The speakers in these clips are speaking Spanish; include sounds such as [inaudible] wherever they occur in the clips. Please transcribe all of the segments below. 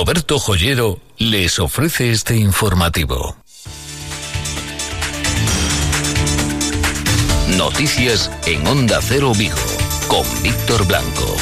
Roberto Joyero les ofrece este informativo. Noticias en Onda Cero Vigo con Víctor Blanco.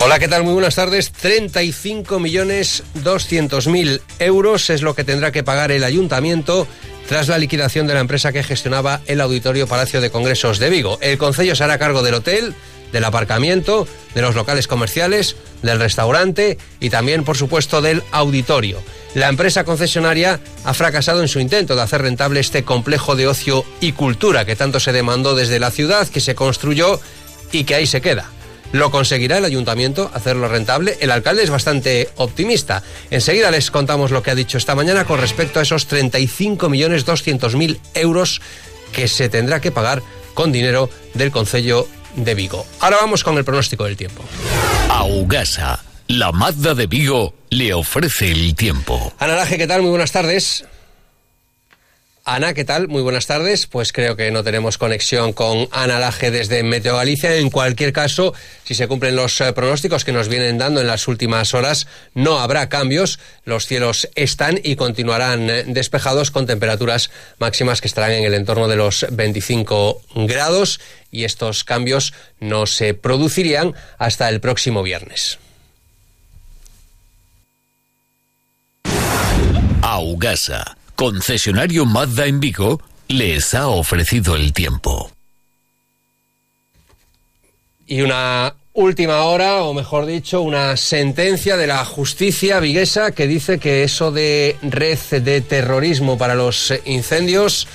Hola, ¿qué tal? Muy buenas tardes. 35 millones 200 mil euros es lo que tendrá que pagar el ayuntamiento tras la liquidación de la empresa que gestionaba el Auditorio Palacio de Congresos de Vigo. El Concello se hará cargo del hotel, del aparcamiento, de los locales comerciales, del restaurante y también, por supuesto, del auditorio. La empresa concesionaria ha fracasado en su intento de hacer rentable este complejo de ocio y cultura que tanto se demandó desde la ciudad, que se construyó y que ahí se queda. ¿Lo conseguirá el ayuntamiento hacerlo rentable? El alcalde es bastante optimista. Enseguida les contamos lo que ha dicho esta mañana con respecto a esos 35.200.000 euros que se tendrá que pagar con dinero del Concello de Vigo. Ahora vamos con el pronóstico del tiempo. Augasa, la Mazda de Vigo, le ofrece el tiempo. Ana Laje, ¿qué tal? Muy buenas tardes. Ana, ¿qué tal? Muy buenas tardes. Pues creo que no tenemos conexión con Ana Laje desde Meteo Galicia. En cualquier caso, si se cumplen los eh, pronósticos que nos vienen dando en las últimas horas, no habrá cambios. Los cielos están y continuarán eh, despejados con temperaturas máximas que estarán en el entorno de los 25 grados y estos cambios no se producirían hasta el próximo viernes. Augasa concesionario Mazda en Vigo, les ha ofrecido el tiempo. Y una última hora, o mejor dicho, una sentencia de la justicia viguesa que dice que eso de red de terrorismo para los incendios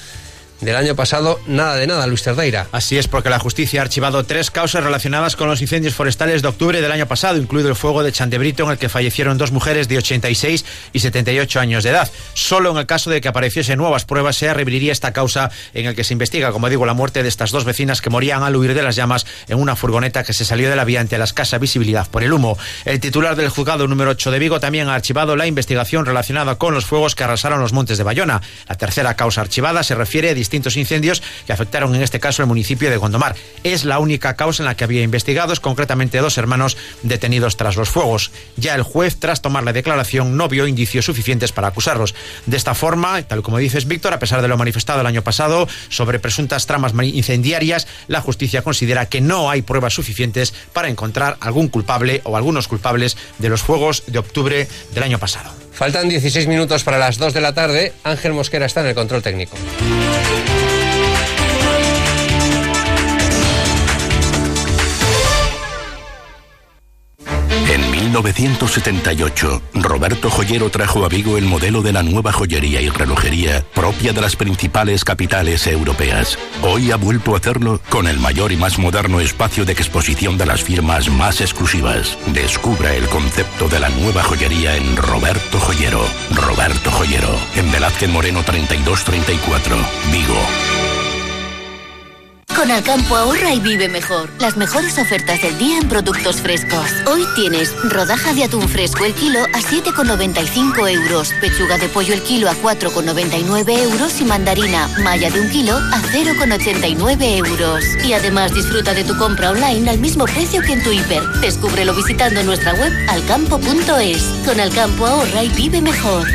del año pasado, nada de nada, Luis Cerdeira. Así es, porque la justicia ha archivado tres causas relacionadas con los incendios forestales de octubre del año pasado, incluido el fuego de Chandebrito, en el que fallecieron dos mujeres de 86 y 78 años de edad. Solo en el caso de que apareciesen nuevas pruebas se reabriría esta causa en el que se investiga, como digo, la muerte de estas dos vecinas que morían al huir de las llamas en una furgoneta que se salió de la vía ante la escasa visibilidad por el humo. El titular del juzgado número 8 de Vigo también ha archivado la investigación relacionada con los fuegos que arrasaron los montes de Bayona. La tercera causa archivada se refiere a distintos incendios que afectaron en este caso el municipio de Gondomar. Es la única causa en la que había investigados, concretamente dos hermanos detenidos tras los fuegos. Ya el juez, tras tomar la declaración, no vio indicios suficientes para acusarlos. De esta forma, tal como dices, Víctor, a pesar de lo manifestado el año pasado sobre presuntas tramas incendiarias, la justicia considera que no hay pruebas suficientes para encontrar algún culpable o algunos culpables de los fuegos de octubre del año pasado. Faltan 16 minutos para las 2 de la tarde. Ángel Mosquera está en el control técnico. 1978, Roberto Joyero trajo a Vigo el modelo de la nueva joyería y relojería propia de las principales capitales europeas. Hoy ha vuelto a hacerlo con el mayor y más moderno espacio de exposición de las firmas más exclusivas. Descubra el concepto de la nueva joyería en Roberto Joyero. Roberto Joyero, en Velázquez Moreno 3234, Vigo. Con Alcampo ahorra y vive mejor. Las mejores ofertas del día en productos frescos. Hoy tienes rodaja de atún fresco el kilo a 7,95 euros, pechuga de pollo el kilo a 4,99 euros y mandarina malla de un kilo a 0,89 euros. Y además disfruta de tu compra online al mismo precio que en tu hiper. Descúbrelo visitando nuestra web alcampo.es. Con Alcampo ahorra y vive mejor.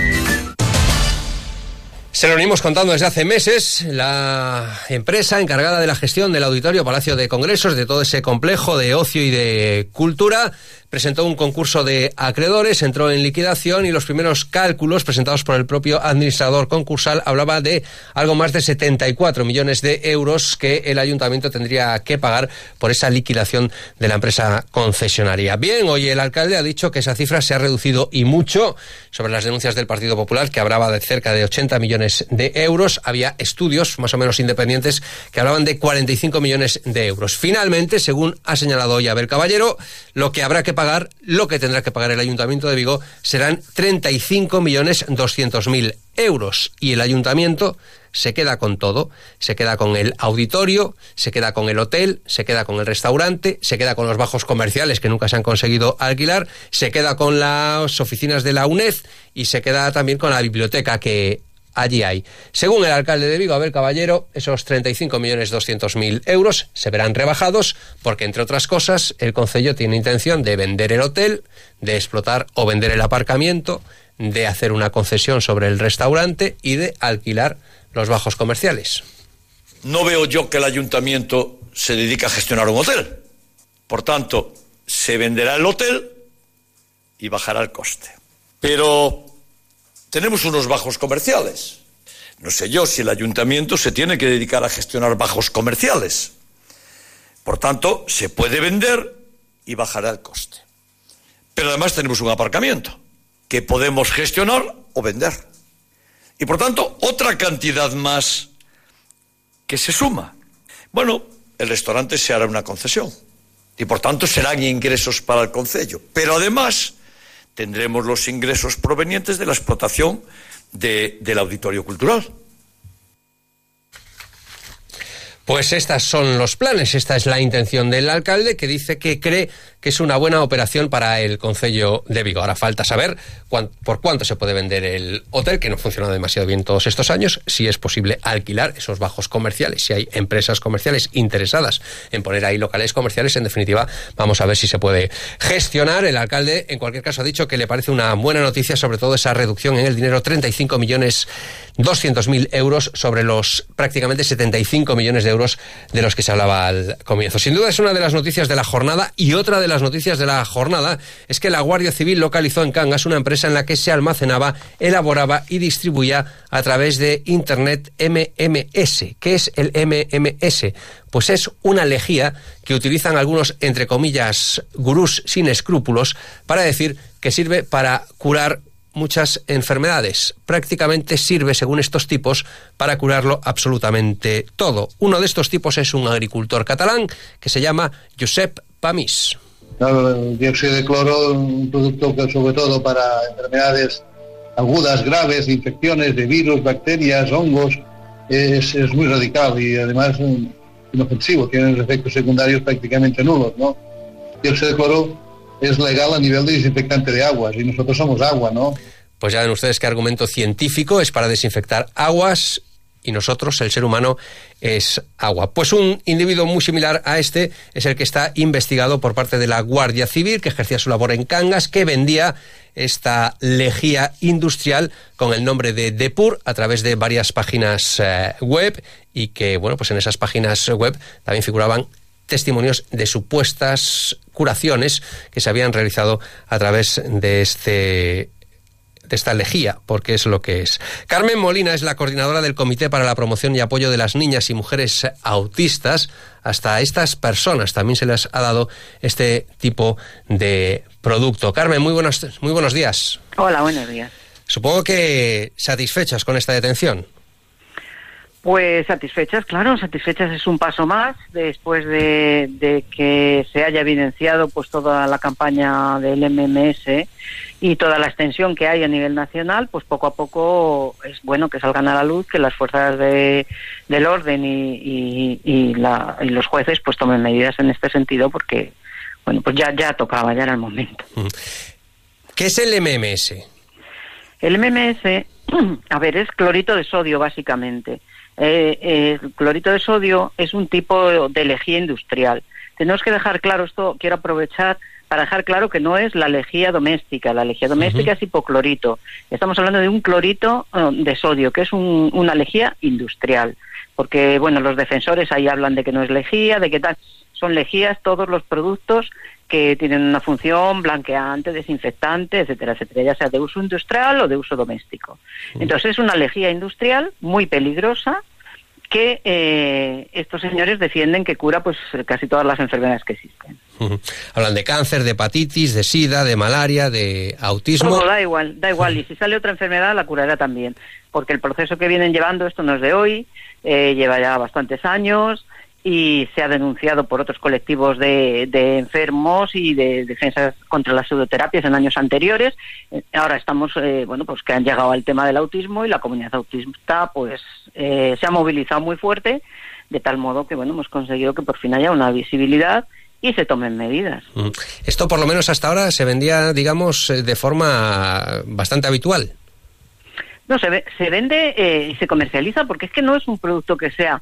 Se lo venimos contando desde hace meses. La empresa encargada de la gestión del Auditorio Palacio de Congresos, de todo ese complejo de ocio y de cultura, presentó un concurso de acreedores, entró en liquidación y los primeros cálculos presentados por el propio administrador concursal hablaba de algo más de 74 millones de euros que el ayuntamiento tendría que pagar por esa liquidación de la empresa concesionaria. Bien, hoy el alcalde ha dicho que esa cifra se ha reducido y mucho sobre las denuncias del Partido Popular, que hablaba de cerca de 80 millones de euros. Había estudios más o menos independientes que hablaban de 45 millones de euros. Finalmente, según ha señalado hoy Abel Caballero, lo que habrá que pagar pagar, lo que tendrá que pagar el Ayuntamiento de Vigo serán 35.200.000 euros. Y el Ayuntamiento se queda con todo. Se queda con el auditorio, se queda con el hotel, se queda con el restaurante, se queda con los bajos comerciales que nunca se han conseguido alquilar, se queda con las oficinas de la UNED y se queda también con la biblioteca que allí hay. Según el alcalde de Vigo, Abel Caballero, esos 35.200.000 euros se verán rebajados porque, entre otras cosas, el Concello tiene intención de vender el hotel, de explotar o vender el aparcamiento, de hacer una concesión sobre el restaurante y de alquilar los bajos comerciales. No veo yo que el ayuntamiento se dedique a gestionar un hotel. Por tanto, se venderá el hotel y bajará el coste. Pero tenemos unos bajos comerciales. No sé yo si el ayuntamiento se tiene que dedicar a gestionar bajos comerciales. Por tanto, se puede vender y bajará el coste. Pero además tenemos un aparcamiento que podemos gestionar o vender. Y por tanto, otra cantidad más que se suma. Bueno, el restaurante se hará una concesión y por tanto serán ingresos para el concello. Pero además tendremos los ingresos provenientes de la explotación del auditorio cultural. Pues estos son los planes, esta es la intención del alcalde que dice que cree que es una buena operación para el Concello de Vigo. Ahora falta saber por cuánto se puede vender el hotel, que no ha funcionado demasiado bien todos estos años, si es posible alquilar esos bajos comerciales, si hay empresas comerciales interesadas en poner ahí locales comerciales, en definitiva, vamos a ver si se puede gestionar. El alcalde, en cualquier caso, ha dicho que le parece una buena noticia, sobre todo esa reducción en el dinero, 35 millones 200 mil euros sobre los prácticamente 75 millones de euros de los que se hablaba al comienzo. Sin duda es una de las noticias de la jornada y otra de las noticias de la jornada es que la Guardia Civil localizó en Cangas una empresa en la que se almacenaba, elaboraba y distribuía a través de Internet MMS. ¿Qué es el MMS? Pues es una lejía que utilizan algunos, entre comillas, gurús sin escrúpulos para decir que sirve para curar muchas enfermedades. Prácticamente sirve, según estos tipos, para curarlo absolutamente todo. Uno de estos tipos es un agricultor catalán que se llama Josep Pamis. El dióxido de cloro, un producto que sobre todo para enfermedades agudas, graves, infecciones de virus, bacterias, hongos, es, muy radical y además inofensivo, tiene efectos secundarios prácticamente nulos. ¿no? El dióxido de cloro es legal a nivel de desinfectante de aguas y nosotros somos agua, ¿no? Pues ya ven ustedes qué argumento científico es para desinfectar aguas y nosotros, el ser humano, es agua. Pues un individuo muy similar a este es el que está investigado por parte de la Guardia Civil, que ejercía su labor en Cangas, que vendía esta lejía industrial con el nombre de Depur a través de varias páginas eh, web y que, bueno, pues en esas páginas web también figuraban testimonios de supuestas curaciones que se habían realizado a través de este de esta lejía, porque es lo que es. Carmen Molina es la coordinadora del Comité para la Promoción y Apoyo de las Niñas y Mujeres Autistas. Hasta a estas personas también se les ha dado este tipo de producto. Carmen, muy buenos, muy buenos días. Hola, buenos días. Supongo que satisfechas con esta detención. Pues satisfechas, claro, satisfechas es un paso más después de, que se haya evidenciado pues toda la campaña del MMS y toda la extensión que hay a nivel nacional, pues poco a poco es bueno que salgan a la luz, que las fuerzas de, del orden y, y, los jueces pues tomen medidas en este sentido porque bueno pues ya ya tocaba, ya era el momento. ¿Qué es el MMS? El MMS, [clears throat] a ver, es clorito de sodio básicamente eh, eh, el clorito de sodio es un tipo de lejía industrial. Tenemos que dejar claro esto, quiero aprovechar para dejar claro que no es la lejía doméstica, la lejía doméstica es hipoclorito. Estamos hablando de un clorito eh, de sodio, que es una lejía industrial. Porque, bueno, los defensores ahí hablan de que no es lejía, de que tal. Son lejías todos los productos que tienen una función blanqueante, desinfectante, etcétera, etcétera, ya sea de uso industrial o de uso doméstico. Entonces es una lejía industrial muy peligrosa que eh, estos señores defienden que cura pues casi todas las enfermedades que existen. Hablan de cáncer, de hepatitis, de sida, de malaria, de autismo. Todo da igual, da igual. Y si sale otra enfermedad, la curará también. Porque el proceso que vienen llevando, esto no es de hoy, eh, lleva ya bastantes años y se ha denunciado por otros colectivos de, enfermos y de defensas contra las pseudoterapias en años anteriores. Eh, ahora estamos, eh, bueno, pues que han llegado al tema del autismo y la comunidad autista, pues, eh, se ha movilizado muy fuerte, de tal modo que, bueno, hemos conseguido que por fin haya una visibilidad y se tomen medidas. Mm. Esto, por lo menos hasta ahora, se vendía, digamos, de forma bastante habitual. No, se, se vende eh, y se comercializa porque es que no es un producto que sea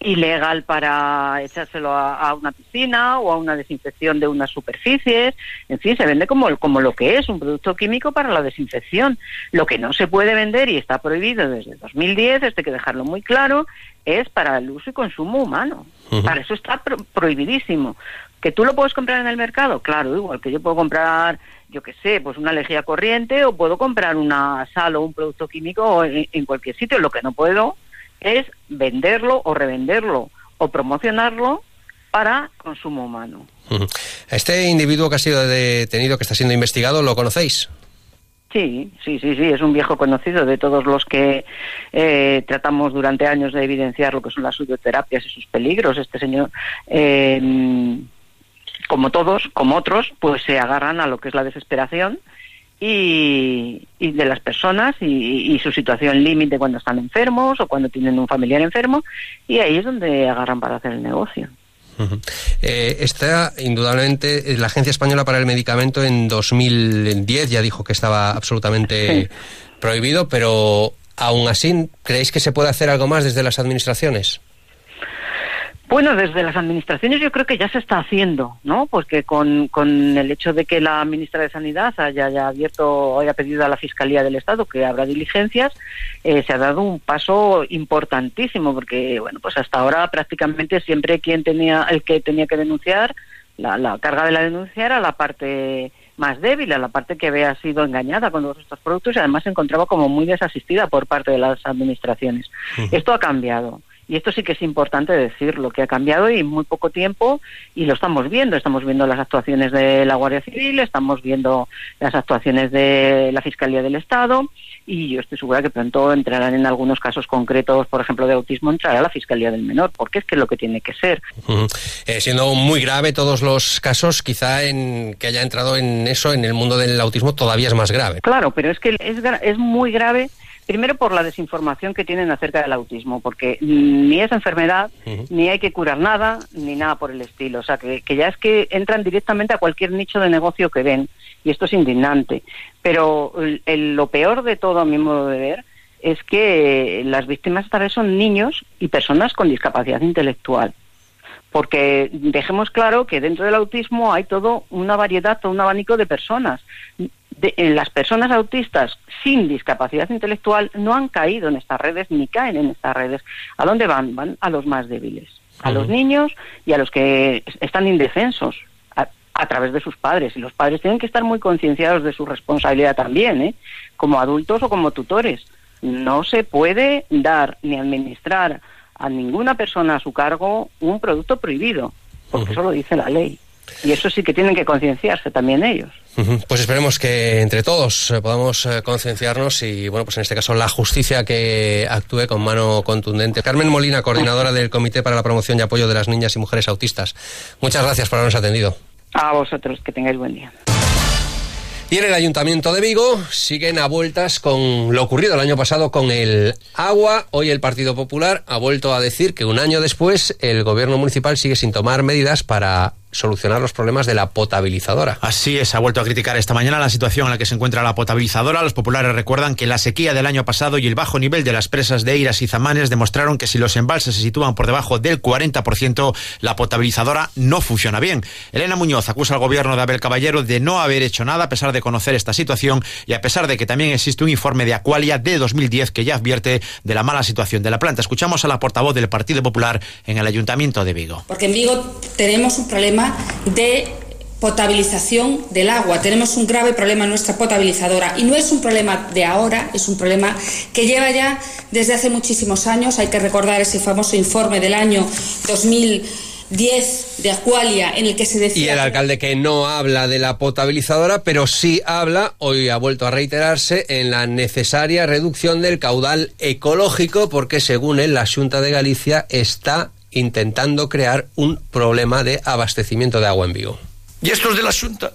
ilegal para echárselo a, una piscina o a una desinfección de unas superficies. En fin, se vende como, como lo que es, un producto químico para la desinfección. Lo que no se puede vender y está prohibido desde 2010, esto hay que dejarlo muy claro, es para el uso y consumo humano. Para eso está prohibidísimo. ¿Que tú lo puedes comprar en el mercado? Claro, igual que yo puedo comprar, yo qué sé, pues una lejía corriente o puedo comprar una sal o un producto químico en cualquier sitio. Lo que no puedo es venderlo o revenderlo o promocionarlo para consumo humano. Este individuo que ha sido detenido, que está siendo investigado, ¿lo conocéis? Sí, sí, sí, sí, es un viejo conocido de todos los que eh, tratamos durante años de evidenciar lo que son las subioterapias y sus peligros. Este señor, eh, como todos, como otros, pues se agarran a lo que es la desesperación y, de las personas y, su situación límite cuando están enfermos o cuando tienen un familiar enfermo y ahí es donde agarran para hacer el negocio. Eh, está indudablemente la Agencia Española para el Medicamento en 2010 ya dijo que estaba absolutamente prohibido, pero aún así, ¿creéis que se puede hacer algo más desde las administraciones? Bueno, desde las administraciones yo creo que ya se está haciendo, ¿no? Porque con, con el hecho de que la ministra de Sanidad haya, haya abierto, haya pedido a la Fiscalía del Estado que abra diligencias, eh, se ha dado un paso importantísimo, porque, bueno, pues hasta ahora prácticamente siempre quien tenía, el que tenía que denunciar, la, la carga de la denuncia era la parte más débil, a la parte que había sido engañada con todos estos productos y además se encontraba como muy desasistida por parte de las administraciones. Esto ha cambiado. Y esto sí que es importante decir lo que ha cambiado y en muy poco tiempo y lo estamos viendo. Estamos viendo las actuaciones de la Guardia Civil, estamos viendo las actuaciones de la Fiscalía del Estado y yo estoy segura que pronto entrarán en algunos casos concretos, por ejemplo, de autismo, entrará la Fiscalía del Menor, porque es que es lo que tiene que ser. Eh, siendo muy grave todos los casos, quizá en que haya entrado en eso, en el mundo del autismo, todavía es más grave. Claro, pero es que es, es muy grave Primero por la desinformación que tienen acerca del autismo, porque ni es enfermedad, ni hay que curar nada, ni nada por el estilo. O sea, que, ya es que entran directamente a cualquier nicho de negocio que ven, y esto es indignante. Pero lo peor de todo, a mi modo de ver, es que las víctimas esta vez son niños y personas con discapacidad intelectual porque dejemos claro que dentro del autismo hay todo una variedad, todo un abanico de personas de, las personas autistas sin discapacidad intelectual no han caído en estas redes ni caen en estas redes. ¿A dónde van? Van a los más débiles, a los niños y a los que están indefensos a, través de sus padres. Y los padres tienen que estar muy concienciados de su responsabilidad también, ¿eh? como adultos o como tutores. No se puede dar ni administrar a ninguna persona a su cargo un producto prohibido, porque eso lo dice la ley. Y eso sí que tienen que concienciarse también ellos. Pues esperemos que entre todos eh, podamos eh, concienciarnos y, bueno, pues en este caso la justicia que actúe con mano contundente. Carmen Molina, coordinadora del Comité para la Promoción y Apoyo de las Niñas y Mujeres Autistas. Muchas gracias por habernos atendido. A vosotros, que tengáis buen día. Y en el Ayuntamiento de Vigo siguen a vueltas con lo ocurrido el año pasado con el agua. Hoy el Partido Popular ha vuelto a decir que un año después el gobierno municipal sigue sin tomar medidas para solucionar los problemas de la potabilizadora. Así es, ha vuelto a criticar esta mañana la situación en la que se encuentra la potabilizadora. Los populares recuerdan que la sequía del año pasado y el bajo nivel de las presas de Eiras y Zamanes demostraron que si los embalses se sitúan por debajo del 40%, la potabilizadora no funciona bien. Elena Muñoz acusa al gobierno de Abel Caballero de no haber hecho nada a pesar de conocer esta situación y a pesar de que también existe un informe de Aqualia de 2010 que ya advierte de la mala situación de la planta. Escuchamos a la portavoz del Partido Popular en el Ayuntamiento de Vigo. Porque en Vigo tenemos un problema de potabilización del agua. Tenemos un grave problema en nuestra potabilizadora y no es un problema de ahora, es un problema que lleva ya desde hace muchísimos años. Hay que recordar ese famoso informe del año 2010 de Acualia en el que se decía... Y el alcalde que no habla de la potabilizadora, pero sí habla, hoy ha vuelto a reiterarse, en la necesaria reducción del caudal ecológico porque según él la Junta de Galicia está intentando crear un problema de abastecimiento de agua en Vigo. Y estos de la Junta,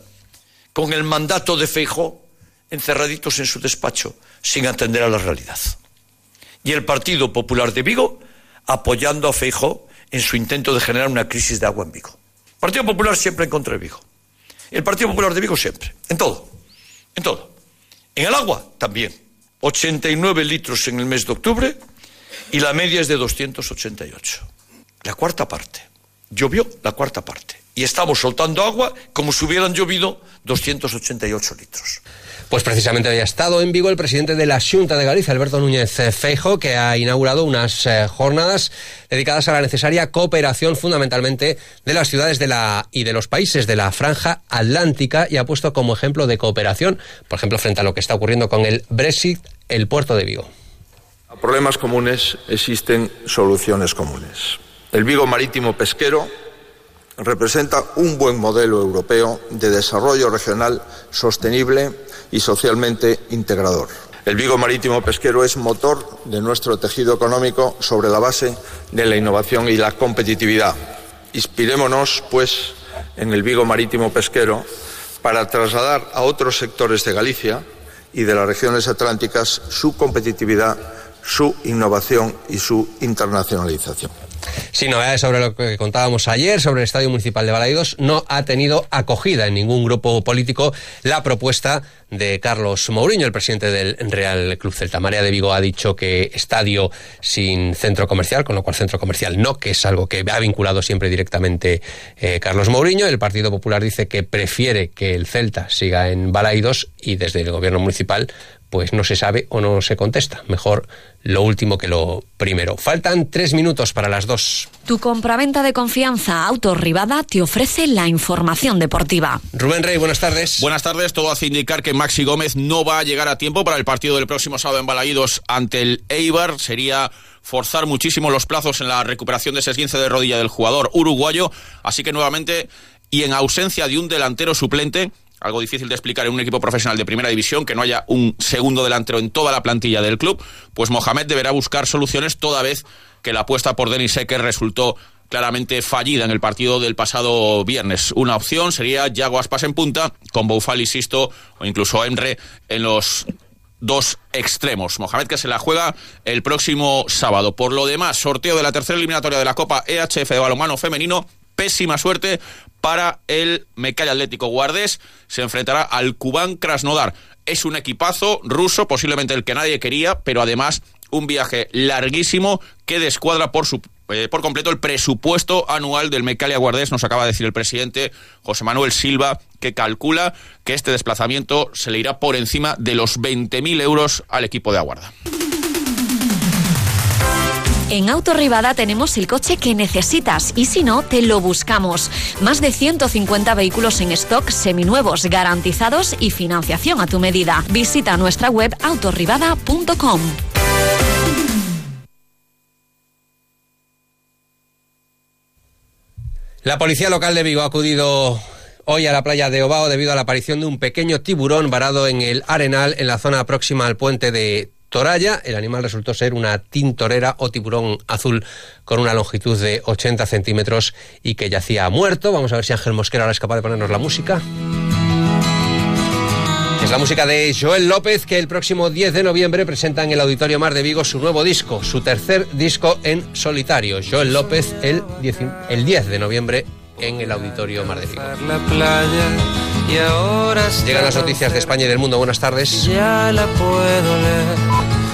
con el mandato de Feijó, encerraditos en su despacho, sin atender a la realidad. Y el Partido Popular de Vigo apoyando a Feijó en su intento de generar una crisis de agua en Vigo. El Partido Popular siempre en contra de Vigo. El Partido Popular de Vigo siempre, en todo, en todo. En el agua también 89 litros en el mes de octubre y la media es de 288. La cuarta parte. Llovió la cuarta parte. Y estamos soltando agua como si hubieran llovido 288 litros. Pues precisamente había estado en Vigo el presidente de la Junta de Galicia, Alberto Núñez Feijo, que ha inaugurado unas eh, jornadas dedicadas a la necesaria cooperación fundamentalmente de las ciudades de la, y de los países de la franja atlántica y ha puesto como ejemplo de cooperación, por ejemplo, frente a lo que está ocurriendo con el Brexit, el puerto de Vigo. A problemas comunes existen soluciones comunes. El Vigo marítimo pesquero representa un buen modelo europeo de desarrollo regional sostenible y socialmente integrador. El Vigo Marítimo Pesquero es motor de nuestro tejido económico sobre la base de la innovación y la competitividad. Inspirémonos, pues, en el Vigo Marítimo Pesquero para trasladar a otros sectores de Galicia y de las regiones atlánticas su competitividad, su innovación y su internacionalización. Sin novedades sobre lo que contábamos ayer, sobre el Estadio Municipal de Balaidos, no ha tenido acogida en ningún grupo político la propuesta de Carlos Mourinho, el presidente del Real Club Celta. María de Vigo ha dicho que estadio sin centro comercial, con lo cual centro comercial no, que es algo que ha vinculado siempre directamente eh, Carlos Mourinho. El Partido Popular dice que prefiere que el Celta siga en Balaidos y desde el gobierno municipal pues no se sabe o no se contesta. Mejor lo último que lo primero. Faltan tres minutos para las dos. Tu compraventa de confianza Autorribada te ofrece la información deportiva. Rubén Rey, buenas tardes. Buenas tardes. Todo hace indicar que Maxi Gómez no va a llegar a tiempo para el partido del próximo sábado en Balaídos ante el Eibar. Sería forzar muchísimo los plazos en la recuperación de ese esguince de rodilla del jugador uruguayo. Así que nuevamente, y en ausencia de un delantero suplente, algo difícil de explicar en un equipo profesional de primera división, que no haya un segundo delantero en toda la plantilla del club, pues Mohamed deberá buscar soluciones toda vez que la apuesta por Denis Secker resultó claramente fallida en el partido del pasado viernes. Una opción sería Yago Aspas en punta, con Boufal y Sisto o incluso Emre en los dos extremos. Mohamed que se la juega el próximo sábado. Por lo demás, sorteo de la tercera eliminatoria de la Copa EHF de balonmano femenino. Pésima suerte para el Mecal Atlético Guardés. Se enfrentará al Cubán Krasnodar. Es un equipazo ruso, posiblemente el que nadie quería, pero además un viaje larguísimo que descuadra por su eh, por completo el presupuesto anual del Mecalia Guardés, nos acaba de decir el presidente José Manuel Silva, que calcula que este desplazamiento se le irá por encima de los 20.000 euros al equipo de Aguarda. En Autorribada tenemos el coche que necesitas y si no, te lo buscamos. Más de 150 vehículos en stock seminuevos, garantizados y financiación a tu medida. Visita nuestra web autorribada.com. La policía local de Vigo ha acudido hoy a la playa de Obao debido a la aparición de un pequeño tiburón varado en el Arenal en la zona próxima al puente de Toralla. El animal resultó ser una tintorera o tiburón azul con una longitud de 80 centímetros y que yacía muerto. Vamos a ver si Ángel Mosquera ahora es capaz de ponernos la música. Es la música de Joel López que el próximo 10 de noviembre presenta en el Auditorio Mar de Vigo su nuevo disco, su tercer disco en solitario. Joel López el 10, el 10 de noviembre en el Auditorio Mar de. Llegan las noticias de España y del mundo. Buenas tardes. Ya la puedo leer